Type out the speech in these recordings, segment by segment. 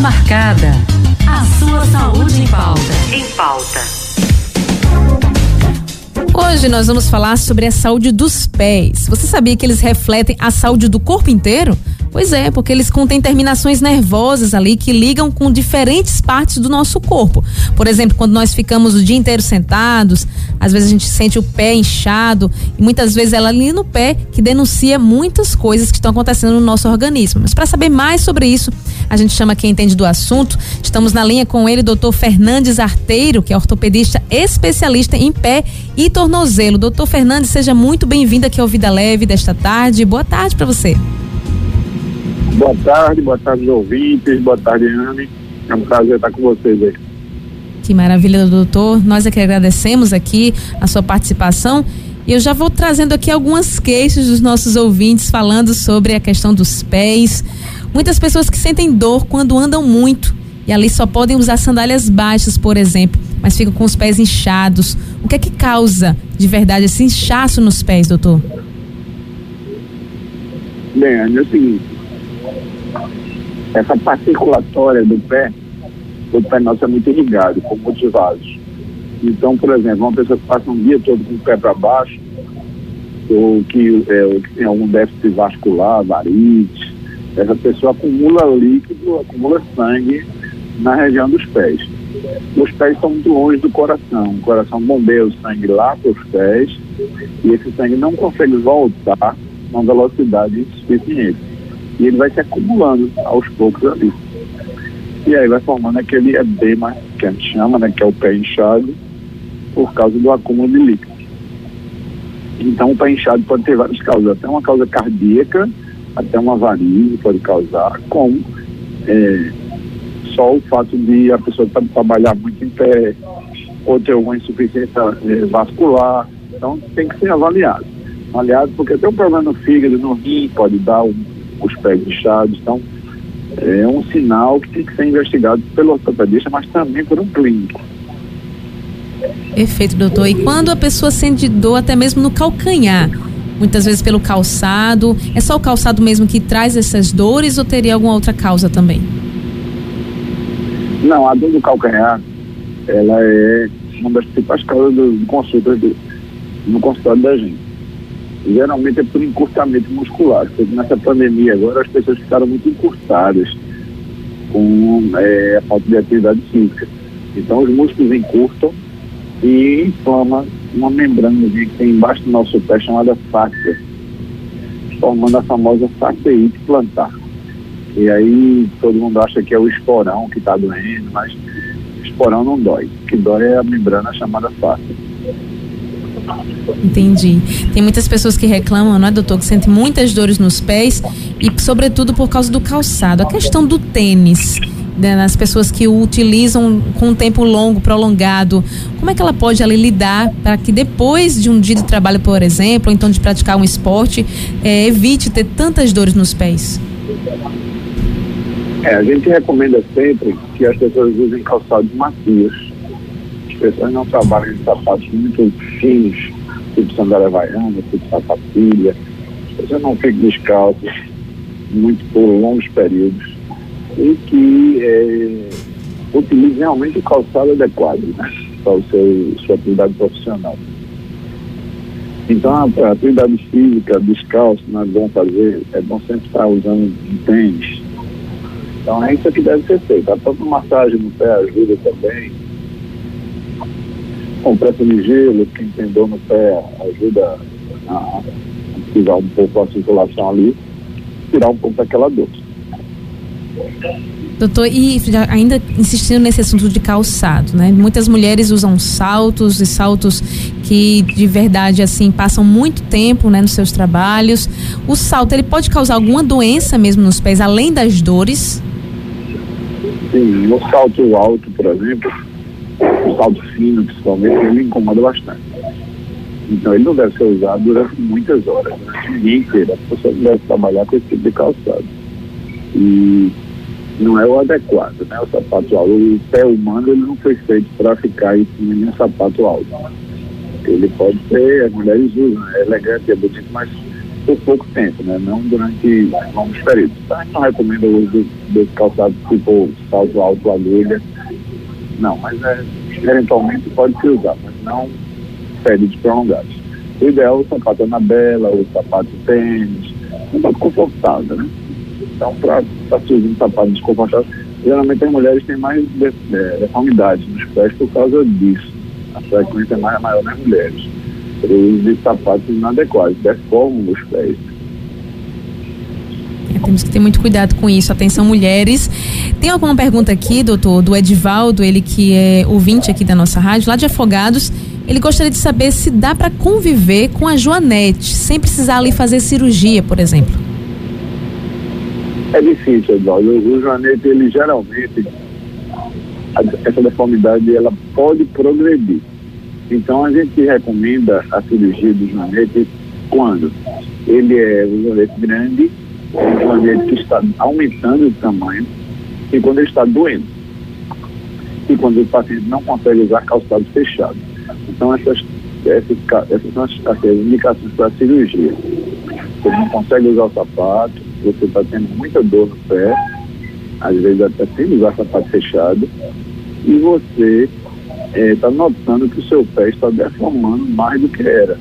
marcada. A sua saúde em pauta. Em pauta. Hoje nós vamos falar sobre a saúde dos pés. Você sabia que eles refletem a saúde do corpo inteiro? Pois é, porque eles contêm terminações nervosas ali que ligam com diferentes partes do nosso corpo. Por exemplo, quando nós ficamos o dia inteiro sentados, às vezes a gente sente o pé inchado e muitas vezes ela ali no pé que denuncia muitas coisas que estão acontecendo no nosso organismo. Mas para saber mais sobre isso, a gente chama quem entende do assunto. Estamos na linha com ele, doutor Fernandes Arteiro, que é ortopedista especialista em pé e tornozelo. Doutor Fernandes, seja muito bem-vindo aqui ao Vida Leve desta tarde. Boa tarde para você. Boa tarde, boa tarde, ouvintes, boa tarde, Anne. É um prazer estar com vocês aí. Que maravilha, doutor. Nós é que agradecemos aqui a sua participação. E eu já vou trazendo aqui algumas queixas dos nossos ouvintes falando sobre a questão dos pés. Muitas pessoas que sentem dor quando andam muito e ali só podem usar sandálias baixas, por exemplo, mas ficam com os pés inchados. O que é que causa de verdade esse inchaço nos pés, doutor? Bem, é o seguinte, essa parte circulatória do pé, o pé nosso é muito irrigado, com muitos vasos. Então, por exemplo, uma pessoa que passa um dia todo com o pé para baixo, ou que, é, ou que tem algum déficit vascular, varizes, essa pessoa acumula líquido, acumula sangue na região dos pés. Os pés estão muito longe do coração. O coração bombeia o sangue lá para os pés e esse sangue não consegue voltar numa velocidade suficiente e ele vai se acumulando aos poucos ali. E aí vai formando aquele edema que a gente chama, né, que é o pé inchado, por causa do acúmulo de líquido. Então o pé inchado pode ter várias causas, até uma causa cardíaca, até uma varize pode causar, como é, só o fato de a pessoa trabalhar muito em pé, ou ter alguma insuficiência é, vascular, então tem que ser avaliado. Avaliado porque tem um problema no fígado, no rim, pode dar um os pés inchados. Então, é um sinal que tem que ser investigado pelo ortopedista, mas também por um clínico. Perfeito, doutor. E quando a pessoa sente dor até mesmo no calcanhar, muitas vezes pelo calçado, é só o calçado mesmo que traz essas dores ou teria alguma outra causa também? Não, a dor do calcanhar, ela é uma das principais causas do consulta do, no consultório da gente geralmente é por encurtamento muscular. Nessa pandemia agora as pessoas ficaram muito encurtadas com é, a falta de atividade física. Então os músculos encurtam e inflama uma membrana que tem embaixo do nosso pé chamada fáscia, formando a famosa fasciite plantar. E aí todo mundo acha que é o esporão que está doendo, mas o esporão não dói. O que dói é a membrana chamada fáscia. Entendi. Tem muitas pessoas que reclamam, não é, doutor, que sentem muitas dores nos pés e, sobretudo, por causa do calçado. A questão do tênis, né, nas pessoas que o utilizam com um tempo longo, prolongado, como é que ela pode ali lidar para que depois de um dia de trabalho, por exemplo, ou então de praticar um esporte, é, evite ter tantas dores nos pés? É, a gente recomenda sempre que as pessoas usem calçados macios. As pessoas não trabalhem em sapatos muito finos, tipo sandália havaiana, tipo sapatilha. Você não fique descalço muito por longos períodos e que é, utilize realmente o calçado adequado né, para o seu, sua atividade profissional. Então, a, a atividade física descalço não é bom fazer, é bom sempre estar usando tênis. Então, é isso que deve ser feito. A própria massagem no pé ajuda também compressa de gelo, quem tem dor no pé ajuda a ativar um pouco a circulação ali, tirar um pouco daquela dor. Doutor, e ainda insistindo nesse assunto de calçado, né? Muitas mulheres usam saltos e saltos que de verdade assim passam muito tempo, né, nos seus trabalhos. O salto ele pode causar alguma doença mesmo nos pés, além das dores? Sim, no salto alto, por exemplo, o salto fino, principalmente, ele incomoda bastante. Então ele não deve ser usado durante muitas horas, durante o dia inteiro. A pessoa não deve trabalhar com esse tipo de calçado. E não é o adequado, né? O sapato alto. O pé humano ele não foi feito para ficar em de um sapato alto. Ele pode ser, as mulheres usam, é elegante, é bonito, mas por pouco tempo, né? Não durante longos períodos. Então, gente não recomenda o uso desse calçado tipo salto alto, agulha. Não, mas é, eventualmente pode se usar, mas não períodos prolongados. O ideal é o sapato anabela, o sapato tênis, um sapato confortável, né? Então, para se usar um sapato desconfortável, geralmente as mulheres têm mais de, de, deformidades nos pés por causa disso. A frequência é mais maior nas mulheres. Uso de sapatos inadequados, deformam os pés. Temos que ter muito cuidado com isso. Atenção, mulheres. Tem alguma pergunta aqui, doutor, do Edivaldo, ele que é ouvinte aqui da nossa rádio, lá de Afogados. Ele gostaria de saber se dá para conviver com a Joanete, sem precisar ali fazer cirurgia, por exemplo. É difícil, Eduardo. O Joanete, ele geralmente, essa deformidade, ela pode progredir. Então, a gente recomenda a cirurgia do Joanete quando ele é um joanete grande, um joanete que está aumentando de tamanho e quando ele está doendo. E quando o paciente não consegue usar calçado fechado. Então, essas, essas, essas são as, as indicações para a cirurgia. Você não consegue usar o sapato, você está tendo muita dor no pé, às vezes até sem usar sapato fechado, e você está é, notando que o seu pé está deformando mais do que era.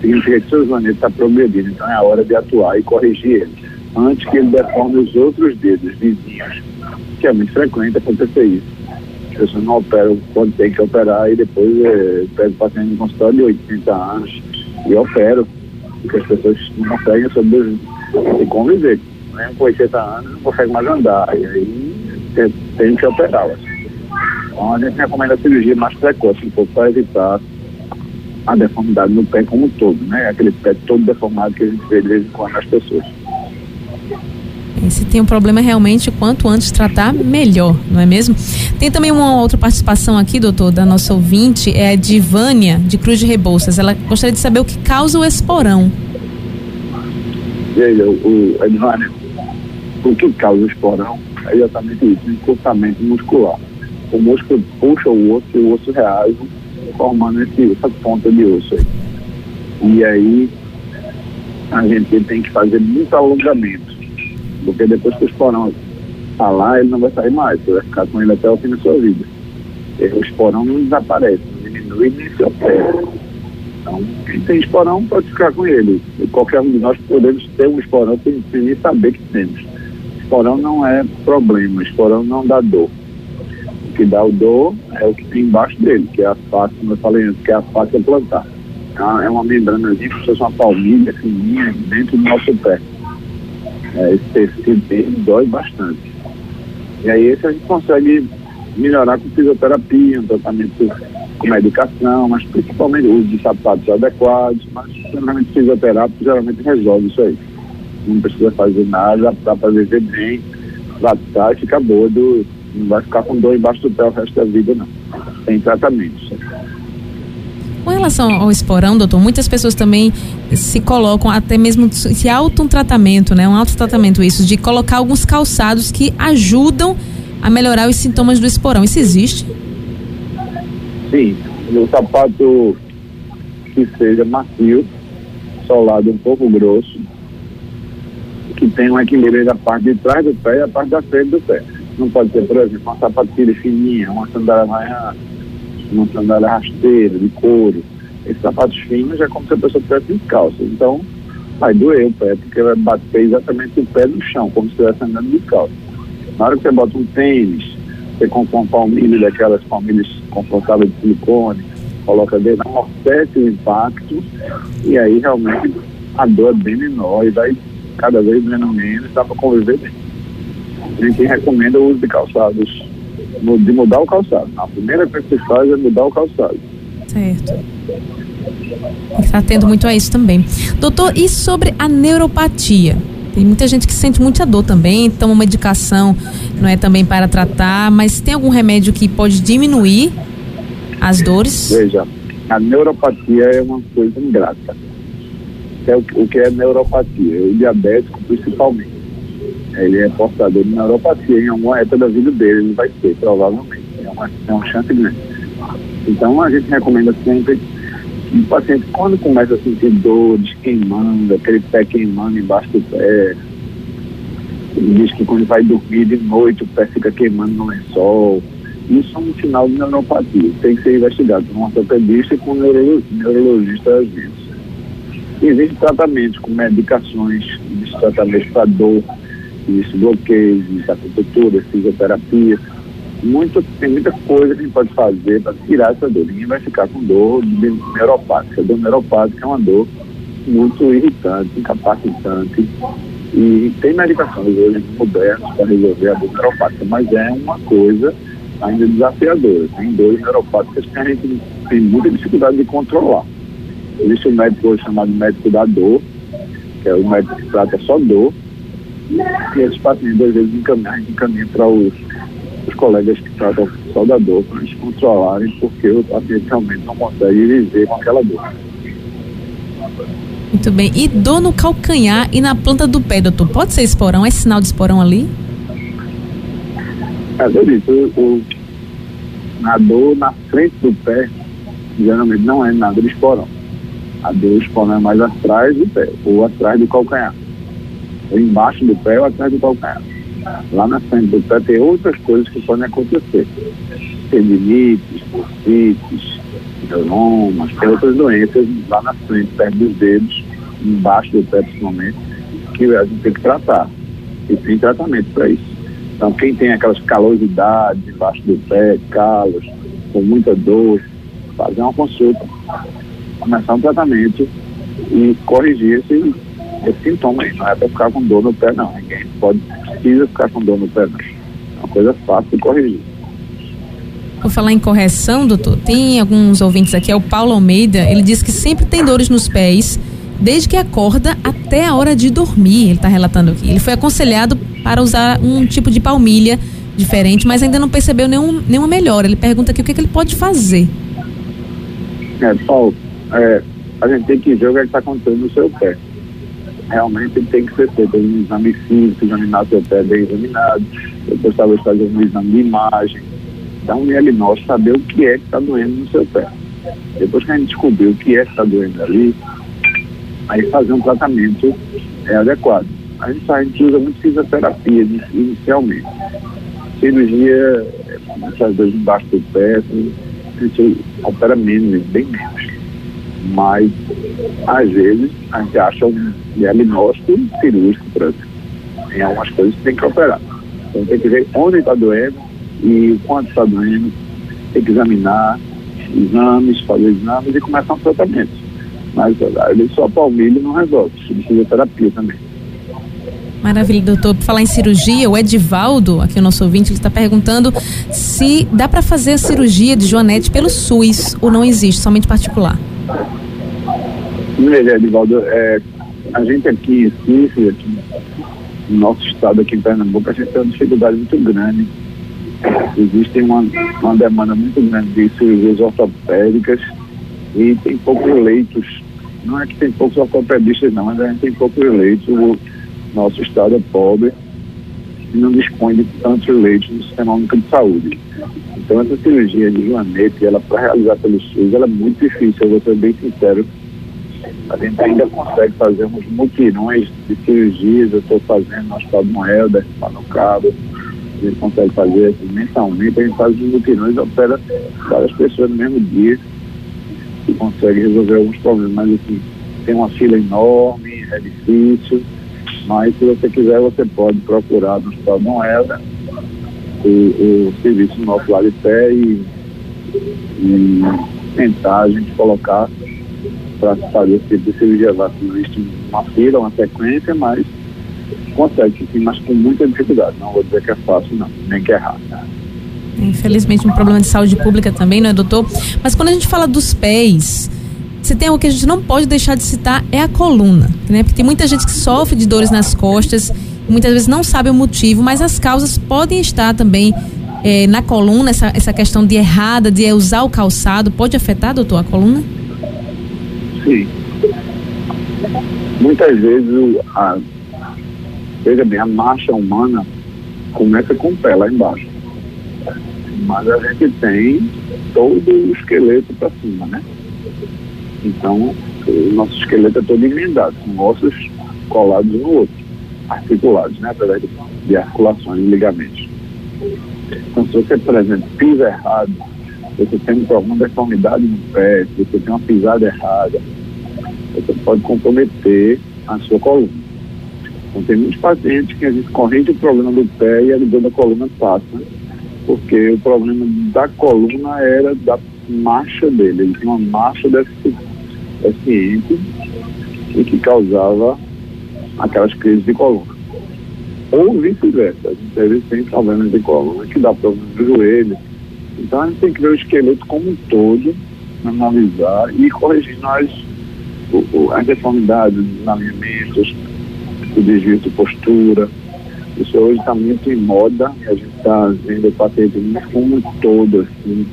Significa que o seu joanete está progredindo, então é a hora de atuar e corrigir ele, antes que ele deforme os outros dedos vizinhos, que é muito frequente acontecer isso. As pessoas não operam quando tem que operar e depois é, pego o paciente em consultório de 80 anos e opero, porque as pessoas não conseguem sobre e conviver. Mesmo com 80 anos não consegue mais andar, e aí tem, tem que operá-las. Então a gente recomenda a cirurgia mais precoce, um pouco para evitar a deformidade no pé como um todo, né? Aquele pé todo deformado que a gente vê de vez em quando nas pessoas. E se tem um problema realmente, quanto antes tratar, melhor, não é mesmo? Tem também uma outra participação aqui, doutor, da nossa ouvinte, é a de Vânia, de Cruz de Rebouças. Ela gostaria de saber o que causa o esporão. Veja, o, o Edvânia, o que causa o esporão é exatamente isso, um encurtamento muscular. O músculo puxa o osso e o osso reage, formando esse, essa ponta de osso aí. E aí a gente tem que fazer muito alongamento porque depois que o esporão está lá, ele não vai sair mais, você vai ficar com ele até o fim da sua vida. E o esporão não desaparece, não diminui nem se opera. Então, quem tem esporão pode ficar com ele. E qualquer um de nós podemos ter um esporão sem, nem saber que temos. Esporão não é problema, esporão não dá dor. O que dá o dor é o que tem embaixo dele, que é a face, como eu falei antes, que é a face plantar. É uma membranazinha, como se fosse uma palmilha fininha dentro do nosso pé é, esse tecido dele dói bastante. E aí esse a gente consegue melhorar com fisioterapia, um tratamento com medicação, mas principalmente o uso de sapatos adequados, mas geralmente fisioterápico geralmente resolve isso aí. Não precisa fazer nada, dá para viver bem, tratar e ficar boa, do, não vai ficar com dor embaixo do pé o resto da vida não. Tem tratamento. Com relação ao esporão, doutor, muitas pessoas também se colocam, até mesmo se auto um tratamento, né? Um autotratamento isso, de colocar alguns calçados que ajudam a melhorar os sintomas do esporão. Isso existe? Sim, o sapato que seja macio, solado um pouco grosso, que tenha um equilíbrio da parte de trás do pé e da parte da frente do pé. Não pode ser, por exemplo, uma sapatilha fininha, uma sandália havaiana, uma sandália rasteira, de couro. Esses sapatos finos é como se a pessoa tivesse de calça. Então, vai doer o pé, porque vai bater exatamente o pé no chão, como se estivesse andando de calça. Na hora que você bota um tênis, você compra uma palmilha daquelas palmilhas confortáveis de silicone, coloca dentro, amortece o impacto e aí realmente a dor é bem menor e vai cada vez menos menos, dá para conviver bem. A gente recomenda o uso de calçados de mudar o calçado. A primeira coisa que se faz é mudar o calçado. Certo. Está tendo muito a isso também. Doutor, e sobre a neuropatia? Tem muita gente que sente muita dor também, toma medicação, não é também para tratar, mas tem algum remédio que pode diminuir as dores? Veja, a neuropatia é uma coisa ingrata. É o, o que é neuropatia? O diabético principalmente ele é portador de neuropatia em alguma época da vida dele, ele vai ter, provavelmente. É uma, é uma chance grande. Então a gente recomenda sempre O paciente, quando começa a sentir dores, queimando, aquele pé queimando embaixo do pé, diz que quando vai dormir de noite o pé fica queimando no lençol. Isso é um sinal de neuropatia. Tem que ser investigado por um ortopedista e com um neuro, neurologista às vezes. Existem tratamentos com medicações, existem tratamentos para dor, existem bloqueios, existe acupuntura, fisioterapia. Muito, tem muita coisa que a gente pode fazer para tirar essa dor. Ninguém vai ficar com dor neuropática. A dor neuropática é uma dor muito irritante, incapacitante. E tem medicações hoje modernas para resolver a dor neuropática, mas é uma coisa ainda desafiadora. Tem dores neuropáticas que a gente tem muita dificuldade de controlar. Existe um médico hoje chamado médico da dor, que é o médico que trata só dor, e esses pacientes às vezes encaminham para os, os colegas que tratam da dor, para eles controlarem, porque o paciente realmente não consegue viver com aquela dor. Muito bem. E dor no calcanhar e na planta do pé, doutor? Pode ser esporão? É sinal de esporão ali? É, eu disse, o, o, na dor na frente do pé, geralmente não é nada de esporão. A dor esporão é mais atrás do pé, ou atrás do calcanhar. Embaixo do pé ou atrás do calcanhar. Lá na frente do pé tem outras coisas que podem acontecer. Tendinites, bursites, neuromas, tem outras doenças lá na frente, perto dos dedos, embaixo do pé principalmente, que a gente tem que tratar. E tem tratamento para isso. Então, quem tem aquelas calosidades embaixo do pé, calos, com muita dor, fazer uma consulta, começar um tratamento e corrigir esse, esse sintoma aí. Não é para ficar com dor no pé, não. Ninguém pode, precisa ficar com dor no pé, não. É uma coisa fácil de corrigir. Por falar em correção, doutor, tem alguns ouvintes aqui, é o Paulo Almeida, ele diz que sempre tem dores nos pés, desde que acorda até a hora de dormir, ele está relatando aqui. Ele foi aconselhado para usar um tipo de palmilha diferente, mas ainda não percebeu nenhum, nenhuma melhora. Ele pergunta aqui o que, é que ele pode fazer. É, Paulo, é, a gente tem que ver o que é está acontecendo no seu pé. Realmente tem que ser feito um exame físico, examinar seu pé bem examinado, depois talvez fazer um exame de imagem, dar um diagnóstico, saber o que é que está doendo no seu pé. Depois que a gente descobrir o que é que está doendo ali, aí fazer um tratamento é, adequado. A gente, a gente usa muito fisioterapia inicialmente. Cirurgia, essas dores embaixo do pé, assim, a gente opera menos, bem menos. Mas, às vezes, a gente acha um diagnóstico cirúrgico, exemplo. Tem algumas coisas que tem que operar. Então tem que ver onde está doendo, e quanto está doendo, tem que examinar exames, fazer exames e começar um tratamento. Mas ele só palmilha não resolve, precisa terapia também. Maravilha, doutor. Por falar em cirurgia, o Edivaldo, aqui o nosso ouvinte, ele está perguntando se dá para fazer a cirurgia de Joanete pelo SUS ou não existe, somente particular. Veja, Edivaldo, é, a gente aqui em Recife, aqui no nosso estado aqui em Pernambuco, a gente tem uma dificuldade muito grande Existe uma, uma demanda muito grande de cirurgias ortopédicas e tem poucos leitos. Não é que tem poucos ortopedistas, não, mas a gente tem poucos leitos. O nosso estado é pobre e não dispõe de tantos leitos no sistema único de saúde. Então, essa cirurgia de joanete, ela para realizar pelo SUS, ela é muito difícil, eu vou ser bem sincero. A gente ainda consegue fazer uns mutirões de cirurgias, eu estou fazendo no Hospital de Moeda, no Cabo, a gente consegue fazer assim, mensalmente, a gente faz os mutirões opera várias pessoas no mesmo dia e consegue resolver alguns problemas. Mas assim, tem uma fila enorme, é difícil, mas se você quiser, você pode procurar no Hospital Moeda o, o serviço nosso lá de pé e, e tentar a gente colocar para fazer esse tipo de cirurgia lá. Existe uma fila, uma sequência, mas consegue, sim, mas com muita dificuldade. Não vou dizer que é fácil, não, nem que é rápido. Infelizmente, um problema de saúde pública também, não é, doutor? Mas quando a gente fala dos pés, se tem algo que a gente não pode deixar de citar é a coluna, né? Porque tem muita gente que sofre de dores nas costas, muitas vezes não sabe o motivo, mas as causas podem estar também é, na coluna, essa, essa questão de errada, de usar o calçado, pode afetar, doutor, a coluna? Sim. Muitas vezes a, Veja bem, a marcha humana começa com o pé lá embaixo. Mas a gente tem todo o esqueleto para cima, né? Então, o nosso esqueleto é todo emendado, com ossos colados no outro, articulados, né, através de articulações e ligamentos. Então, se você, por exemplo, pisa errado, você tem alguma deformidade no pé, se você tem uma pisada errada, você pode comprometer a sua coluna. Então, tem muitos pacientes que a gente corrige o problema do pé e a dor da coluna passa, porque o problema da coluna era da marcha dele. Ele tinha uma marcha deficiente e que causava aquelas crises de coluna. Ou vice-versa. A gente tem problemas de coluna que dá problemas do joelho. Então a gente tem que ver o esqueleto como um todo, analisar e corrigindo as, as deformidades, os alinhamentos, o desvio de postura. Isso hoje está muito em moda e a gente está vendo o paciente como um todo, assim,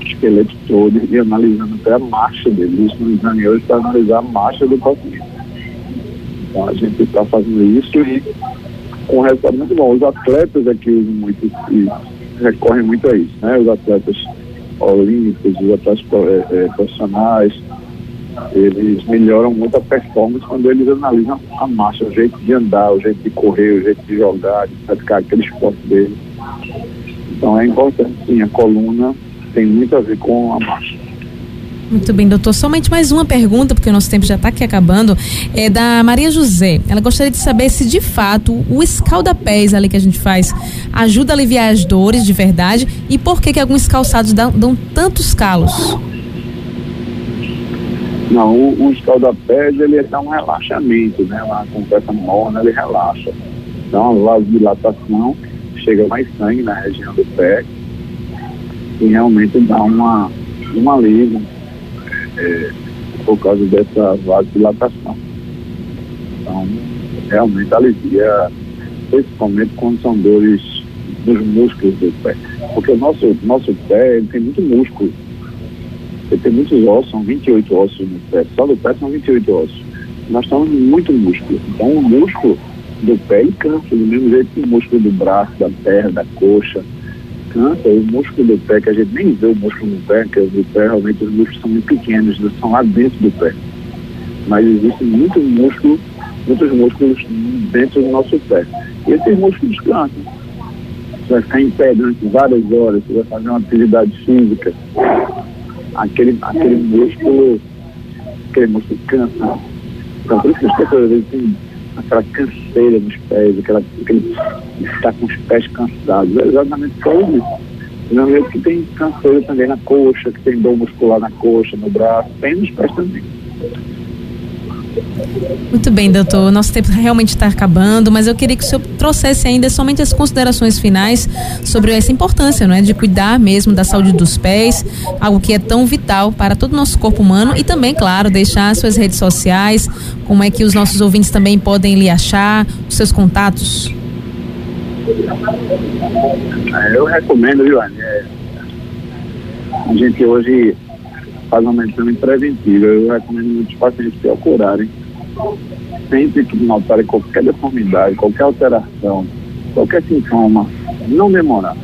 o esqueleto todo e analisando até a marcha dele. Isso no exame hoje para analisar a marcha do paciente. Então a gente está fazendo isso e com resultado muito bom. Os atletas aqui usam muito e recorrem muito a isso, né? Os atletas olímpicos, os atletas é, é, profissionais, eles melhoram muito a performance quando eles analisam a marcha, o jeito de andar, o jeito de correr, o jeito de jogar, de praticar aquele esporte dele. Então é importante sim, a coluna tem muito a ver com a marcha. Muito bem, doutor. Somente mais uma pergunta, porque o nosso tempo já está aqui acabando. É da Maria José. Ela gostaria de saber se de fato o escaldapés ali que a gente faz ajuda a aliviar as dores de verdade e por que, que alguns calçados dão, dão tantos calos. Não, o, o escaldapés ele dá um relaxamento, né? Uma compressa morna, ele relaxa. Dá uma vasodilatação, chega mais sangue na região do pé e realmente dá uma, um alívio é, por causa dessa vasodilatação. Então, realmente alivia, principalmente quando são dores dos músculos do pé. Porque o nosso, nosso pé tem muito músculo ele tem muitos ossos, são 28 ossos no pé. Só do pé são 28 ossos. Nós temos muito músculo. Então o músculo do pé ele cansa, do mesmo jeito que o músculo do braço, da perna, da coxa. O músculo do pé, que a gente nem vê o músculo no pé, que do pé realmente os músculos são muito pequenos, são lá dentro do pé. Mas existe muito músculo, muitos músculos dentro do nosso pé. E esses músculos cansam. Você vai ficar em pé durante várias horas, você vai fazer uma atividade física aquele, aquele músculo, aquele músculo cansa. Então, por isso que as pessoas aquela canseira nos pés, aquela, aquele está com os pés cansados. É exatamente por isso. Mesmo que tem canseira também na coxa, que tem dor muscular na coxa, no braço, tem nos pés também. Muito bem, doutor. Nosso tempo realmente está acabando, mas eu queria que o senhor trouxesse ainda somente as considerações finais sobre essa importância, não é, de cuidar mesmo da saúde dos pés, algo que é tão vital para todo o nosso corpo humano e também, claro, deixar suas redes sociais, como é que os nossos ouvintes também podem lhe achar, os seus contatos. É, eu recomendo? É, a gente hoje faz uma medicina preventiva. Eu recomendo muitos pacientes procurarem sempre que notarem qualquer deformidade, qualquer alteração, qualquer sintoma, não demorar.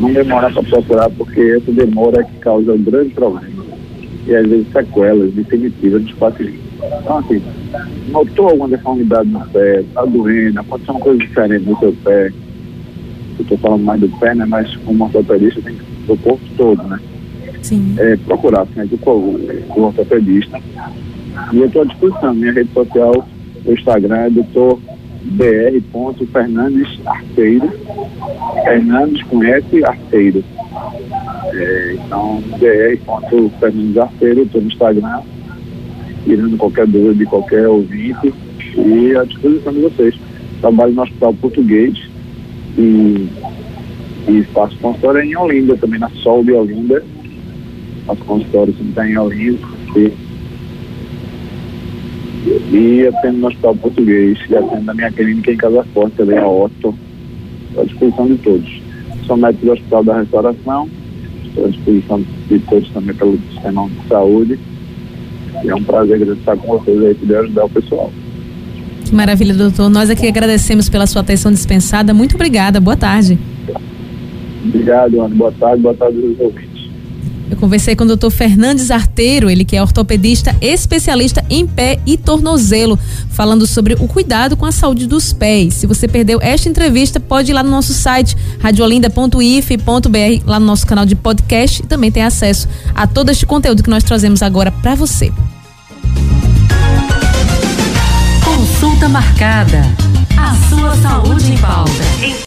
Não demorar para procurar, porque essa demora é que causa um grande problema. E às vezes sequelas definitivas dos pacientes. Então, assim, notou alguma deformidade no pé, está doendo, aconteceu uma coisa diferente no seu pé. Eu estou falando mais do pé, né? Mas como ortopedista tem que o corpo todo, né? É, procurar assim, com o ortopedista. E eu estou à disposição. Minha rede social, o Instagram é doutor br.fernandes Arteiro. Fernandes com S Arteiro. É, então, br.fernandes Arteiro, estou no Instagram, tirando qualquer dúvida de qualquer ouvinte e à disposição de vocês. Trabalho no Hospital Português e, e faço consultório em Olinda, também na Sol de Olinda, nosso consultório sempre está em Olinda. E, e atendo no Hospital Português, e atendo na minha clínica em Casa Forte, também a Otto, à disposição de todos. Sou médico do Hospital da Restauração, estou à disposição de todos também pelo sistema de saúde. E é um prazer grande estar com vocês aí, poder ajudar o pessoal. Que maravilha, doutor. Nós aqui agradecemos pela sua atenção dispensada. Muito obrigada. Boa tarde. Obrigado, Ana. Boa tarde. Boa tarde aos ouvintes. Eu conversei com o doutor Fernandes Arteiro, ele que é ortopedista especialista em pé e tornozelo, falando sobre o cuidado com a saúde dos pés. Se você perdeu esta entrevista, pode ir lá no nosso site radiolinda.if.br, lá no nosso canal de podcast e também tem acesso a todo este conteúdo que nós trazemos agora para você. Consulta marcada. A sua saúde em pauta.